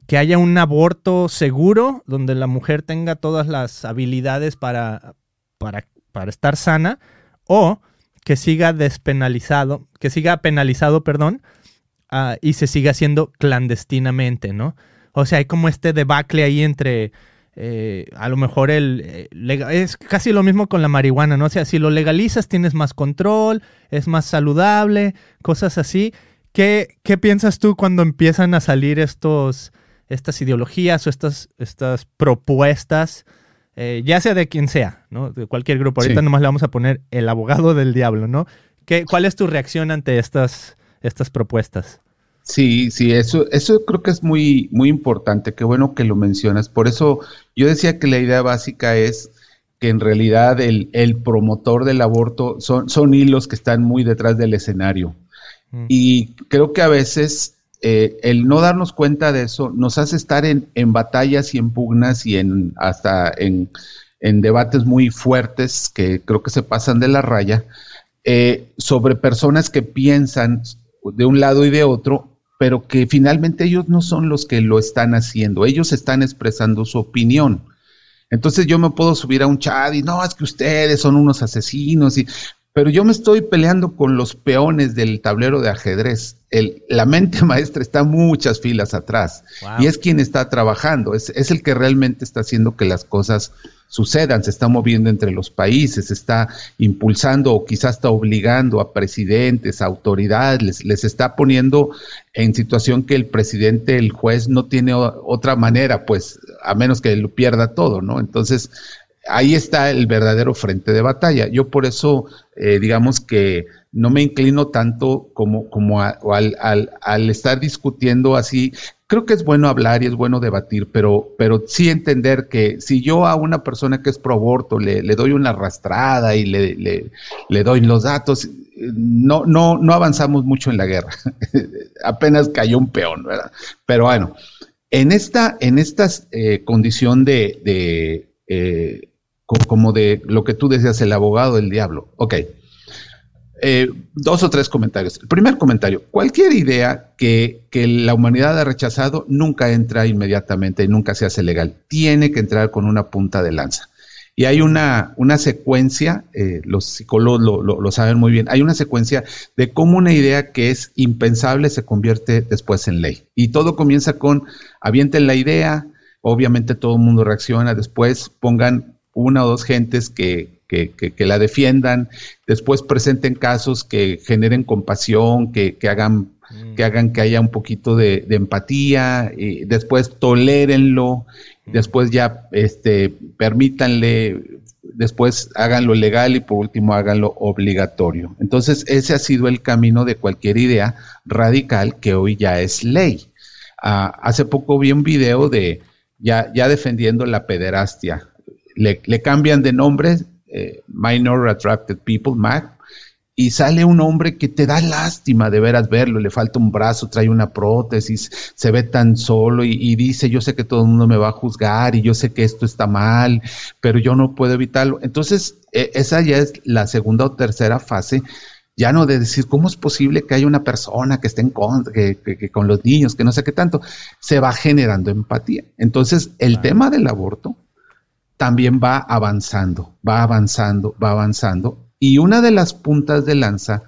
que haya un aborto seguro, donde la mujer tenga todas las habilidades para, para, para estar sana, o que siga despenalizado, que siga penalizado, perdón, Ah, y se sigue haciendo clandestinamente, ¿no? O sea, hay como este debacle ahí entre, eh, a lo mejor el, eh, es casi lo mismo con la marihuana, ¿no? O sea, si lo legalizas tienes más control, es más saludable, cosas así. ¿Qué, qué piensas tú cuando empiezan a salir estos, estas ideologías o estas, estas propuestas? Eh, ya sea de quien sea, ¿no? De cualquier grupo. Ahorita nomás le vamos a poner el abogado del diablo, ¿no? ¿Qué, ¿Cuál es tu reacción ante estas, estas propuestas. Sí, sí, eso, eso creo que es muy, muy importante. Qué bueno que lo mencionas. Por eso yo decía que la idea básica es que en realidad el, promotor del aborto son, son hilos que están muy detrás del escenario. Mm. Y creo que a veces eh, el no darnos cuenta de eso nos hace estar en, en batallas y en pugnas y en hasta en, en, debates muy fuertes que creo que se pasan de la raya eh, sobre personas que piensan de un lado y de otro, pero que finalmente ellos no son los que lo están haciendo, ellos están expresando su opinión. Entonces yo me puedo subir a un chat y no, es que ustedes son unos asesinos, y, pero yo me estoy peleando con los peones del tablero de ajedrez. El, la mente maestra está muchas filas atrás y es quien está trabajando, es, es el que realmente está haciendo que las cosas sucedan, se está moviendo entre los países, se está impulsando o quizás está obligando a presidentes, a autoridades, les, está poniendo en situación que el presidente, el juez no tiene otra manera, pues a menos que lo pierda todo, ¿no? Entonces, ahí está el verdadero frente de batalla. Yo por eso, eh, digamos que no me inclino tanto como, como al, al, al, estar discutiendo así creo que es bueno hablar y es bueno debatir, pero, pero sí entender que si yo a una persona que es pro aborto le, doy una arrastrada y le, le, doy los datos, no, no, no avanzamos mucho en la guerra. Apenas cayó un peón, ¿verdad? Pero bueno, en esta, en esta eh, condición de, de eh, como de lo que tú decías, el abogado del diablo. Ok. Eh, dos o tres comentarios. El primer comentario, cualquier idea que, la humanidad ha rechazado nunca entra inmediatamente y nunca se hace legal. Tiene que entrar con una punta de lanza. Y hay una, una secuencia, eh, los psicólogos lo, saben muy bien, hay una secuencia de cómo una idea que es impensable se convierte después en ley. Y todo comienza con, avienten la idea, obviamente todo el mundo reacciona, después pongan una o dos gentes que, que, la defiendan, después presenten casos que generen compasión, que, hagan, mm. que hagan que haya un poquito de, empatía, y después tolérenlo, mm. después ya este, permítanle, después háganlo legal y por último háganlo obligatorio. Entonces ese ha sido el camino de cualquier idea radical que hoy ya es ley. Ah, hace poco vi un video de ya, ya defendiendo la pederastia. Le, le cambian de nombre, eh, Minor Attracted People, MAC, y sale un hombre que te da lástima de veras verlo, le falta un brazo, trae una prótesis, se ve tan solo y, dice, yo sé que todo el mundo me va a juzgar y yo sé que esto está mal, pero yo no puedo evitarlo. Entonces, e, esa ya es la segunda o tercera fase, ya no de decir, ¿cómo es posible que haya una persona que esté en contra, que, con los niños, que no sé qué tanto? Se va generando empatía. Entonces, el tema del aborto también va avanzando, va avanzando, va avanzando. Y una de las puntas de lanza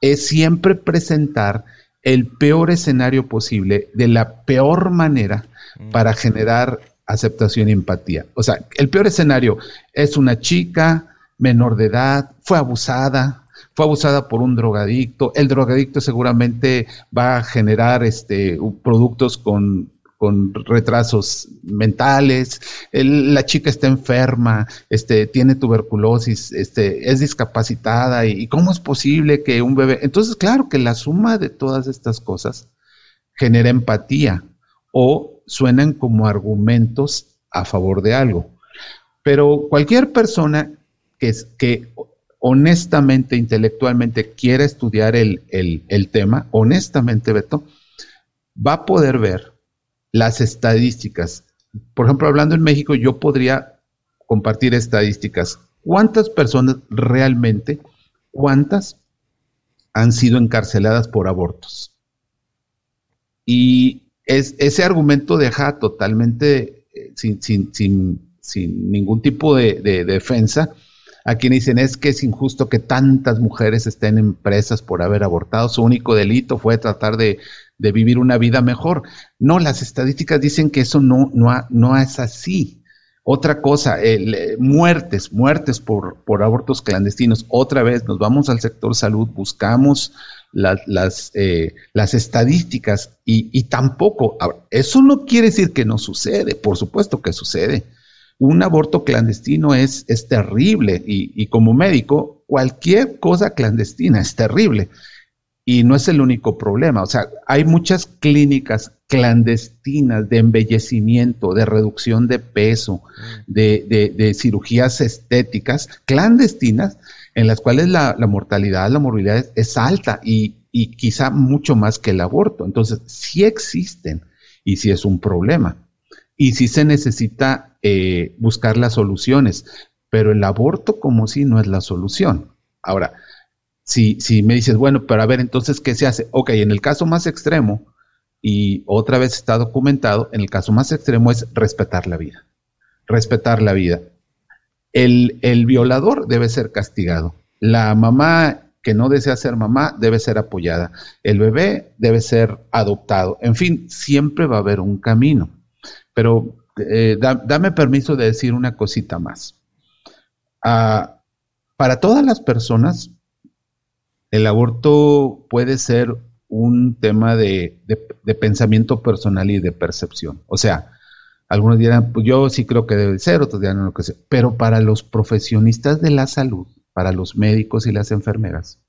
es siempre presentar el peor escenario posible de la peor manera mm. para generar aceptación y empatía. O sea, el peor escenario es una chica menor de edad, fue abusada, fue abusada por un drogadicto, el drogadicto seguramente va a generar este, productos con con retrasos mentales, la chica está enferma, este, tiene tuberculosis, este, es discapacitada y, cómo es posible que un bebé... Entonces, claro que la suma de todas estas cosas genera empatía o suenan como argumentos a favor de algo. Pero cualquier persona que, que honestamente, intelectualmente quiera estudiar el, el tema, honestamente, Beto, va a poder ver las estadísticas. Por ejemplo, hablando en México, yo podría compartir estadísticas. ¿Cuántas personas realmente, cuántas han sido encarceladas por abortos? Y ese argumento deja totalmente eh, sin, ningún tipo de, defensa a quienes dicen es que es injusto que tantas mujeres estén en presas por haber abortado. Su único delito fue tratar de, vivir una vida mejor. No, las estadísticas dicen que eso no, no, no es así. Otra cosa, eh, muertes, muertes por, por abortos clandestinos. Otra vez nos vamos al sector salud, buscamos las, eh, las estadísticas y, tampoco, eso no quiere decir que no sucede, por supuesto que sucede. Un aborto clandestino es, es terrible y, y como médico, cualquier cosa clandestina es terrible. Y no es el único problema, o sea, hay muchas clínicas clandestinas de embellecimiento, de reducción de peso, mm. de, de cirugías estéticas clandestinas en las cuales la, mortalidad, la morbilidad es, alta y, quizá mucho más que el aborto. Entonces, sí existen y sí es un problema. Y sí se necesita eh, buscar las soluciones, pero el aborto como si no es la solución. Ahora, si, me dices, bueno, pero a ver, entonces, ¿qué se hace? Ok, en el caso más extremo, y otra vez está documentado, en el caso más extremo es respetar la vida. Respetar la vida el, violador debe ser castigado. La mamá que no desea ser mamá debe ser apoyada. El bebé debe ser adoptado. En fin, siempre va a haber un camino. Pero eh, dame permiso de decir una cosita más. Ah, para todas las personas, el aborto puede ser un tema de, pensamiento personal y de percepción. O sea, algunos dirán, pues yo sí creo que debe ser, otros dirán no que sé. Pero para los profesionistas de la salud, para los médicos y las enfermeras,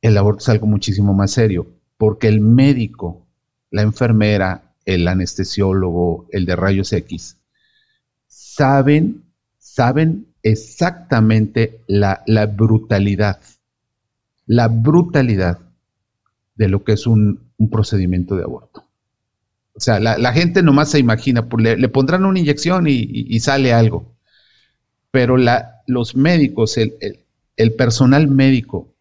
el aborto es algo muchísimo más serio, porque el médico, la enfermera, el anestesiólogo, el de rayos X, saben, saben exactamente la brutalidad, la brutalidad de lo que es un, un procedimiento de aborto. O sea, la, gente nomás se imagina, pues, le, pondrán una inyección y, sale algo. Pero la, los médicos, el, personal médico,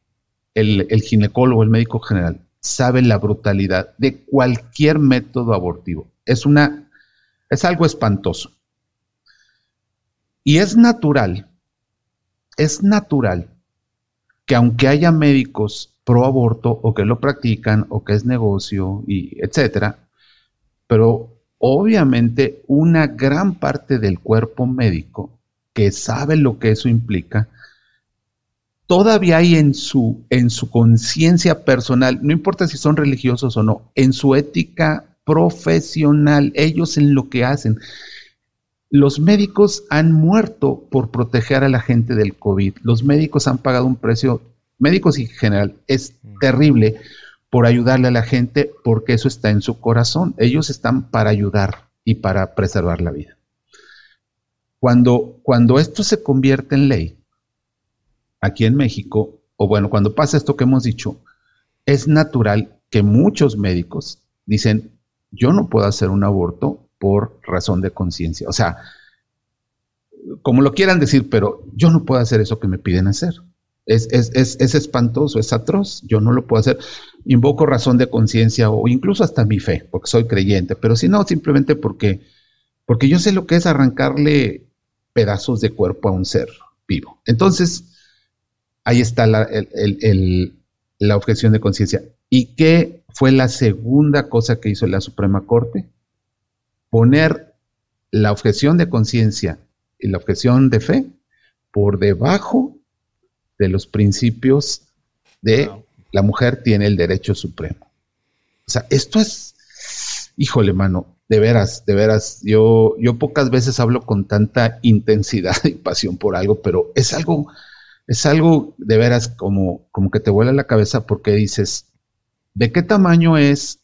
el, ginecólogo, el médico general, sabe la brutalidad de cualquier método abortivo. Es una, es algo espantoso. Y es natural, es natural que aunque haya médicos pro aborto o que lo practican o que es negocio y etcétera, pero obviamente una gran parte del cuerpo médico que sabe lo que eso implica, todavía hay en su, en su conciencia personal, no importa si son religiosos o no, en su ética profesional, ellos en lo que hacen. Los médicos han muerto por proteger a la gente del COVID. Los médicos han pagado un precio, médicos en general, es mm. terrible por ayudarle a la gente, porque eso está en su corazón. Ellos están para ayudar y para preservar la vida. Cuando, cuando esto se convierte en ley, aquí en México, o bueno, cuando pasa esto que hemos dicho, es natural que muchos médicos dicen, yo no puedo hacer un aborto por razón de conciencia. O sea, como lo quieran decir, pero yo no puedo hacer eso que me piden hacer. Es, es, espantoso, es atroz, yo no lo puedo hacer. Invoco razón de conciencia o incluso hasta mi fe, porque soy creyente, pero si no, simplemente porque, porque yo sé lo que es arrancarle pedazos de cuerpo a un ser vivo. Entonces, ahí está la, la objeción de conciencia. ¿Y qué fue la segunda cosa que hizo la Suprema Corte? Poner la objeción de conciencia y la objeción de fe por debajo de los principios de la mujer tiene el derecho supremo. O sea, esto es, híjole, mano, de veras, de veras, yo, yo pocas veces hablo con tanta intensidad y pasión por algo, pero es algo, es algo de veras como, como que te vuela la cabeza porque dices, ¿de qué tamaño es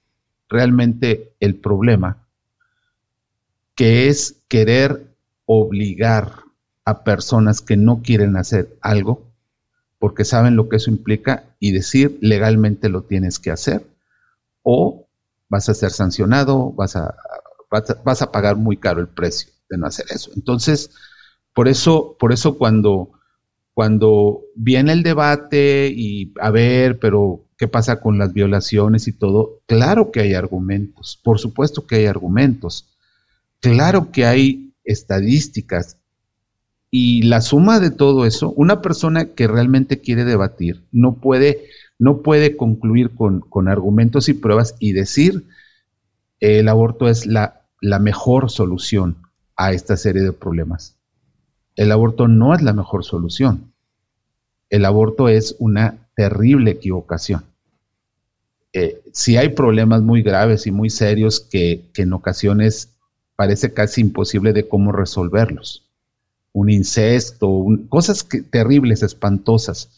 realmente el problema? Que es querer obligar a personas que no quieren hacer algo porque saben lo que eso implica y decir legalmente lo tienes que hacer, o vas a ser sancionado, vas a, vas a, pagar muy caro el precio de no hacer eso. Entonces, por eso, por eso cuando, cuando viene el debate y a ver, pero ¿qué pasa con las violaciones y todo? Claro que hay argumentos, por supuesto que hay argumentos, claro que hay estadísticas. Y la suma de todo eso, una persona que realmente quiere debatir no puede, no puede concluir con, con argumentos y pruebas y decir el aborto es la la mejor solución a esta serie de problemas. El aborto no es la mejor solución. El aborto es una terrible equivocación. Eh, si hay problemas muy graves y muy serios que, en ocasiones parece casi imposible de cómo resolverlos. Un incesto, cosas terribles, espantosas.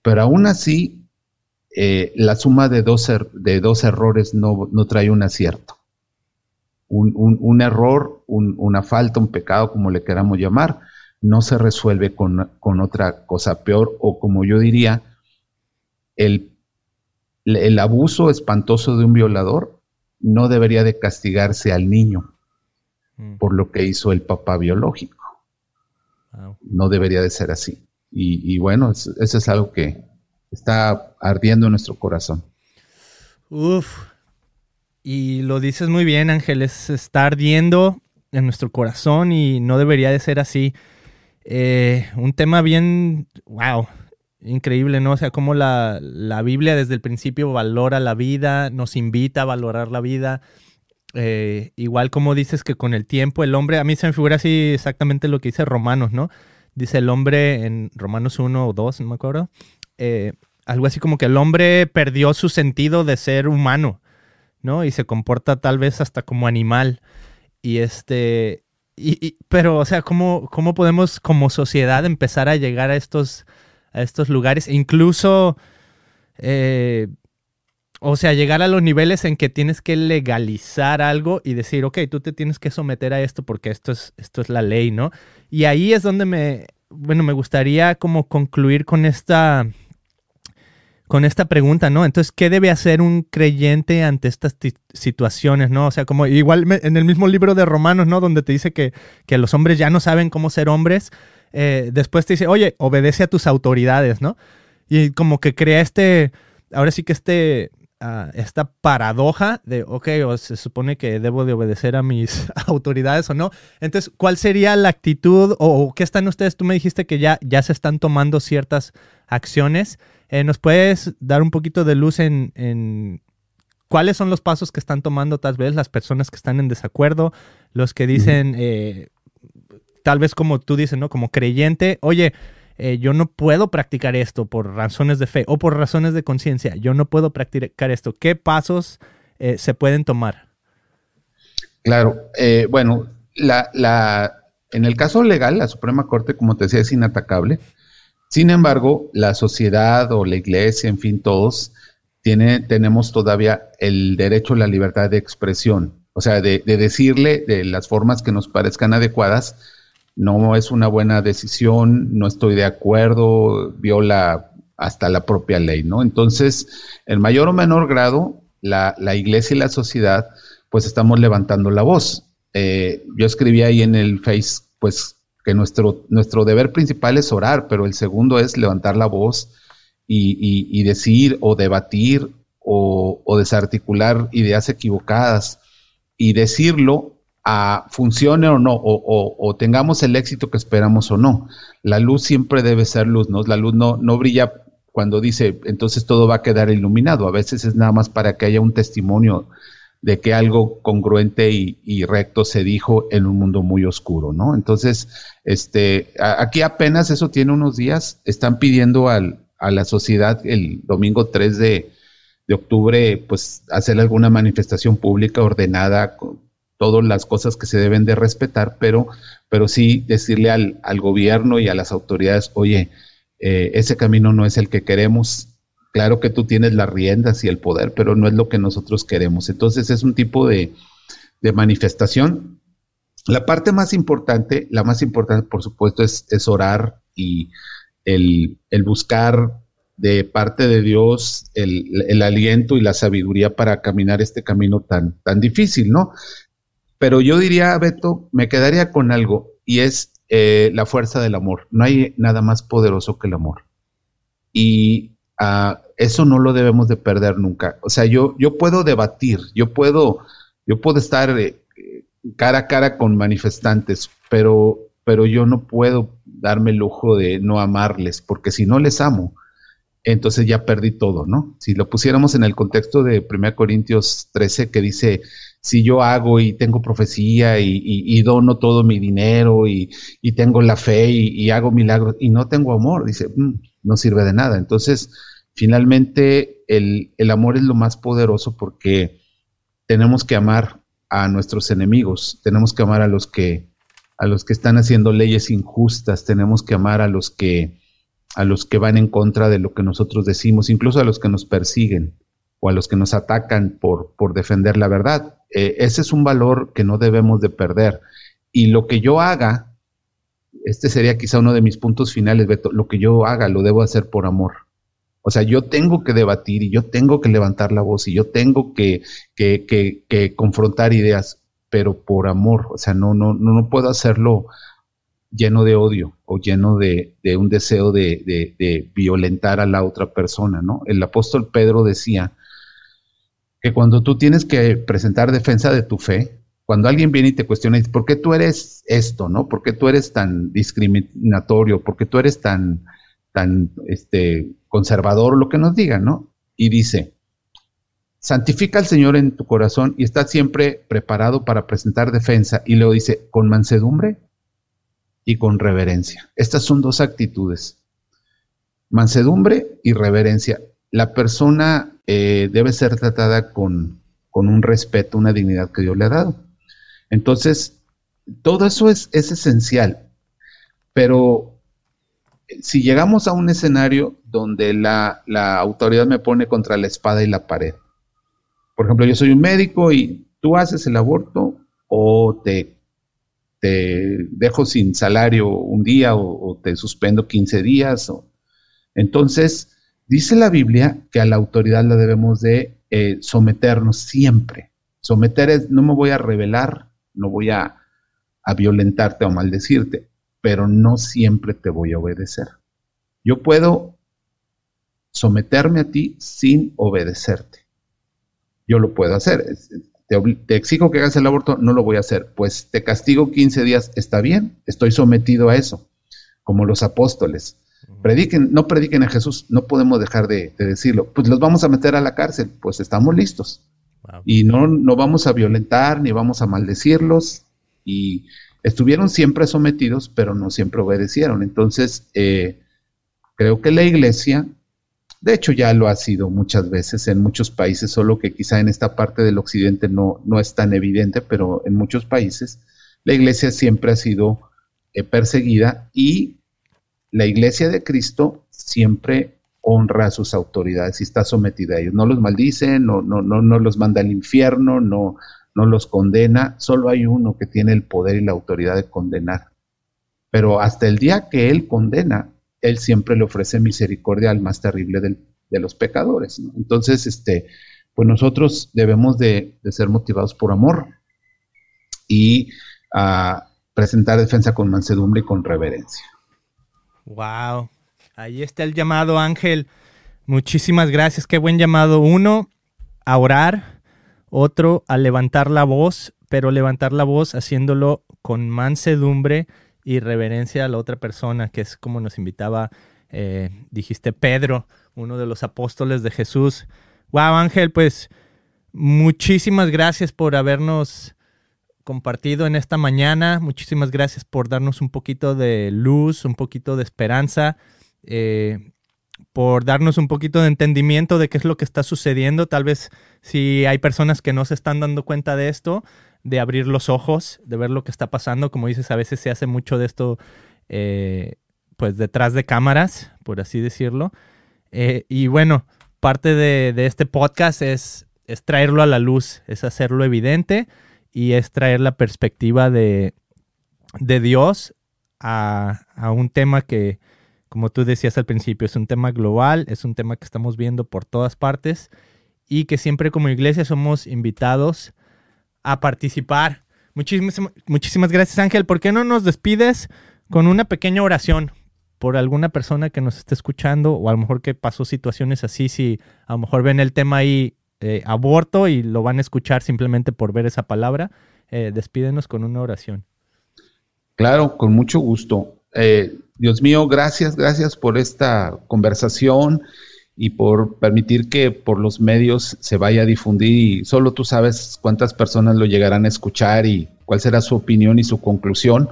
Pero aún así, eh, la suma de dos, er, de dos errores no, trae un acierto un, error, una falta, un pecado, como le queramos llamar, no se resuelve con, otra cosa peor o como yo diría, el, el, abuso espantoso de un violador no debería de castigarse al niño mm. por lo que hizo el papá biológico. No debería de ser así. Y, bueno, eso, es algo que está ardiendo en nuestro corazón. Uf, y lo dices muy bien, Ángel, es está ardiendo en nuestro corazón y no debería de ser así. Eh, un tema bien, wow, increíble, ¿no? O sea, cómo la, Biblia desde el principio valora la vida, nos invita a valorar la vida. Eh, igual como dices que con el tiempo el hombre, a mí se me figura así exactamente lo que dice Romanos, ¿no? Dice el hombre en Romanos 1 o 2, no me acuerdo. Eh, algo así como que el hombre perdió su sentido de ser humano. ¿no? Y se comporta tal vez hasta como animal. Y este, y, pero, o sea, ¿cómo, ¿cómo podemos como sociedad empezar a llegar a estos, a estos lugares? Incluso, eh, o sea, llegar a los niveles en que tienes que legalizar algo y decir, ok, tú te tienes que someter a esto porque esto es, esto es la ley, ¿no? Y ahí es donde me, bueno, me gustaría como concluir con esta con esta pregunta, ¿no? Entonces, ¿qué debe hacer un creyente ante estas situaciones, ¿no? O sea, como igual en el mismo libro de Romanos, ¿no? Donde te dice que, los hombres ya no saben cómo ser hombres, eh, después te dice, oye, obedece a tus autoridades, ¿no? Y como que crea este, ahora sí que este, uh, esta paradoja de, ok, o se supone que debo de obedecer a mis autoridades o no. Entonces, ¿cuál sería la actitud o, qué están ustedes? Tú me dijiste que ya, ya se están tomando ciertas acciones. Eh, ¿Nos puedes dar un poquito de luz en, cuáles son los pasos que están tomando tal vez las personas que están en desacuerdo, los que dicen, eh, tal vez como tú dices, ¿no? Como creyente, oye, eh, yo no puedo practicar esto por razones de fe o por razones de conciencia, yo no puedo practicar esto. ¿Qué pasos se pueden tomar? Claro, bueno, la, la, en el caso legal, la Suprema Corte, como te decía, es inatacable. Sin embargo, la sociedad o la iglesia, en fin, todos, tenemos todavía el derecho a la libertad de expresión. O sea, de, decirle de las formas que nos parezcan adecuadas, no es una buena decisión, no estoy de acuerdo, viola hasta la propia ley, ¿no? Entonces, en mayor o menor grado, la, iglesia y la sociedad, pues estamos levantando la voz. Eh, yo escribí ahí en el Face, pues que nuestro, nuestro deber principal es orar, pero el segundo es levantar la voz y, decir o debatir o, desarticular ideas equivocadas y decirlo a funcione o no, o, tengamos el éxito que esperamos o no. La luz siempre debe ser luz, ¿no? La luz no, no brilla cuando dice, entonces todo va a quedar iluminado. A veces es nada más para que haya un testimonio de que algo congruente y, recto se dijo en un mundo muy oscuro, ¿no? Entonces, este, aquí apenas eso tiene unos días, están pidiendo al, a la sociedad el domingo 3 de, octubre, pues hacer alguna manifestación pública ordenada con todas las cosas que se deben de respetar, pero, pero sí decirle al, al gobierno y a las autoridades, oye, eh, ese camino no es el que queremos, Claro que tú tienes las riendas y el poder, pero no es lo que nosotros queremos. Entonces es un tipo de, manifestación. La parte más importante, la más importante por supuesto, es, orar y el, buscar de parte de Dios el, aliento y la sabiduría para caminar este camino tan, tan difícil, ¿no? Pero yo diría, Beto, me quedaría con algo y es eh, la fuerza del amor. No hay nada más poderoso que el amor. Y ah, eso no lo debemos de perder nunca. O sea, yo, yo puedo debatir, yo puedo, yo puedo estar eh, cara a cara con manifestantes, pero, pero yo no puedo darme el lujo de no amarles, porque si no les amo, entonces ya perdí todo, ¿no? Si lo pusiéramos en el contexto de 1 Corintios 13, que dice, si yo hago y tengo profecía y, dono todo mi dinero y, tengo la fe y, hago milagros y no tengo amor, dice, mm, no sirve de nada. Entonces, finalmente, el, el amor es lo más poderoso porque tenemos que amar a nuestros enemigos, tenemos que amar a los que, a los que están haciendo leyes injustas, tenemos que amar a los que a los que van en contra de lo que nosotros decimos, incluso a los que nos persiguen o a los que nos atacan por, por defender la verdad. Eh, ese es un valor que no debemos de perder. Y lo que yo haga, este sería quizá uno de mis puntos finales, Beto, lo que yo haga lo debo hacer por amor. O sea, yo tengo que debatir y yo tengo que levantar la voz y yo tengo que, que, que, confrontar ideas, pero por amor. O sea, no, no, no, puedo hacerlo lleno de odio o lleno de, un deseo de, violentar a la otra persona, ¿no? El apóstol Pedro decía que cuando tú tienes que presentar defensa de tu fe, cuando alguien viene y te cuestiona, ¿por qué tú eres esto, no? ¿Por qué tú eres tan discriminatorio? ¿Por qué tú eres tan, tan este, conservador? Lo que nos digan, ¿no? Y dice, santifica al Señor en tu corazón y está siempre preparado para presentar defensa. Y luego dice, con mansedumbre y con reverencia. Estas son dos actitudes, mansedumbre y reverencia. La persona eh, debe ser tratada con, con, un respeto, una dignidad que Dios le ha dado. Entonces, todo eso es, es esencial, pero eh, si llegamos a un escenario donde la, la autoridad me pone contra la espada y la pared, por ejemplo, yo soy un médico y tú haces el aborto o te te dejo sin salario un día o, te suspendo 15 días. Entonces, dice la Biblia que a la autoridad la debemos de eh, someternos siempre. Someter es, no me voy a rebelar, no voy a, a violentarte o maldecirte, pero no siempre te voy a obedecer. Yo puedo someterme a ti sin obedecerte. Yo lo puedo hacer te, exijo que hagas el aborto, no lo voy a hacer. Pues te castigo 15 días, está bien, estoy sometido a eso, como los apóstoles. Prediquen, no prediquen a Jesús, no podemos dejar de, decirlo. Pues los vamos a meter a la cárcel, pues estamos listos. Y no, no vamos a violentar ni vamos a maldecirlos. Y estuvieron siempre sometidos, pero no siempre obedecieron. Entonces, eh, creo que la iglesia de hecho, ya lo ha sido muchas veces en muchos países, solo que quizá en esta parte del occidente no, no es tan evidente, pero en muchos países la iglesia siempre ha sido eh, perseguida y la iglesia de Cristo siempre honra a sus autoridades y está sometida a ellos. No los maldice, no, no, no, no los manda al infierno, no, no los condena, solo hay uno que tiene el poder y la autoridad de condenar. Pero hasta el día que Él condena, él siempre le ofrece misericordia al más terrible de los pecadores. Entonces, este, pues nosotros debemos de, ser motivados por amor y a presentar defensa con mansedumbre y con reverencia. Wow, ahí está el llamado Ángel. Muchísimas gracias, qué buen llamado. Uno, a orar, otro, a levantar la voz, pero levantar la voz haciéndolo con mansedumbre y reverencia a la otra persona, que es como nos invitaba, eh, dijiste Pedro, uno de los apóstoles de Jesús. Wow, Ángel, pues muchísimas gracias por habernos compartido en esta mañana. Muchísimas gracias por darnos un poquito de luz, un poquito de esperanza, eh, por darnos un poquito de entendimiento de qué es lo que está sucediendo. Tal vez si hay personas que no se están dando cuenta de esto, de abrir los ojos, de ver lo que está pasando. Como dices, a veces se hace mucho de esto, eh, pues detrás de cámaras, por así decirlo. Eh, y bueno, parte de, este podcast es, es, traerlo a la luz, es hacerlo evidente y es traer la perspectiva de, de Dios a, a un tema que, como tú decías al principio, es un tema global, es un tema que estamos viendo por todas partes y que siempre como iglesia somos invitados a participar. Muchísimas, muchísimas gracias Ángel. ¿Por qué no nos despides con una pequeña oración por alguna persona que nos esté escuchando o a lo mejor que pasó situaciones así, si a lo mejor ven el tema ahí aborto y lo van a escuchar simplemente por ver esa palabra? Eh, despídenos con una oración. Claro, con mucho gusto. Eh, Dios mío, gracias, gracias por esta conversación y por permitir que por los medios se vaya a difundir y solo tú sabes cuántas personas lo llegarán a escuchar y cuál será su opinión y su conclusión.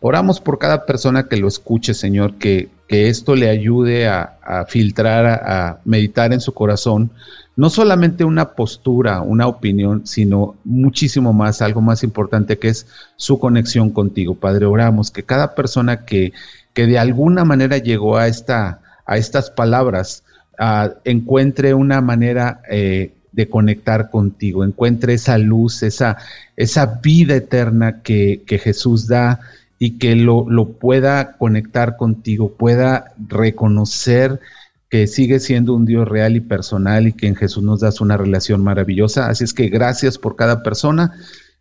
Oramos por cada persona que lo escuche, Señor, que, que esto le ayude a, filtrar, a, meditar en su corazón, no solamente una postura, una opinión, sino muchísimo más, algo más importante que es su conexión contigo. Padre, oramos que cada persona que, que de alguna manera llegó a, esta, a estas palabras, encuentre una manera eh, de conectar contigo, encuentre esa luz, esa, esa vida eterna que, Jesús da y que lo, lo, pueda conectar contigo, pueda reconocer que sigue siendo un Dios real y personal y que en Jesús nos das una relación maravillosa. Así es que gracias por cada persona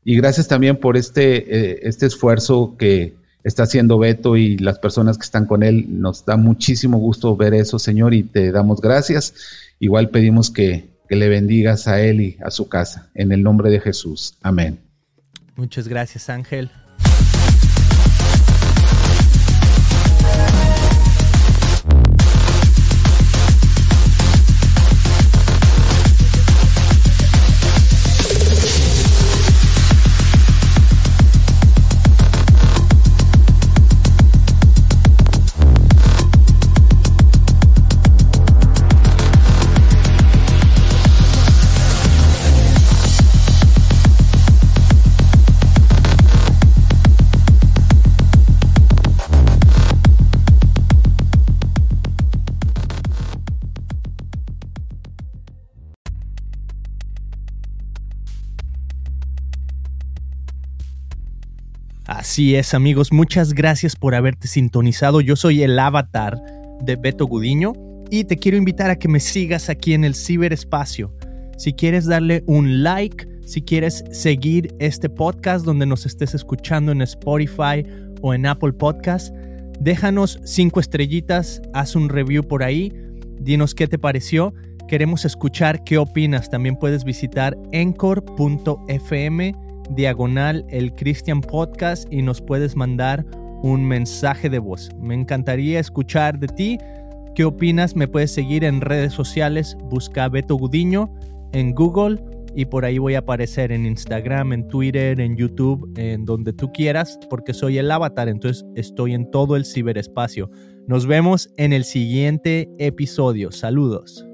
y gracias también por este, eh, este esfuerzo que, está haciendo Beto y las personas que están con él. Nos da muchísimo gusto ver eso, Señor, y te damos gracias. Igual pedimos que, que le bendigas a él y a su casa. En el nombre de Jesús. Amén. Muchas gracias, Ángel. Así es, amigos, muchas gracias por haberte sintonizado. Yo soy el avatar de Beto Gudiño y te quiero invitar a que me sigas aquí en el ciberespacio. Si quieres darle un like, si quieres seguir este podcast donde nos estés escuchando en Spotify o en Apple Podcast, déjanos cinco estrellitas, haz un review por ahí, dinos qué te pareció. Queremos escuchar qué opinas. También puedes visitar encore.fm diagonal el Christian Podcast y nos puedes mandar un mensaje de voz. Me encantaría escuchar de ti. ¿Qué opinas? Me puedes seguir en redes sociales. Busca Beto Gudiño en Google y por ahí voy a aparecer en Instagram, en Twitter, en YouTube, en donde tú quieras, porque soy el avatar, entonces estoy en todo el ciberespacio. Nos vemos en el siguiente episodio. Saludos.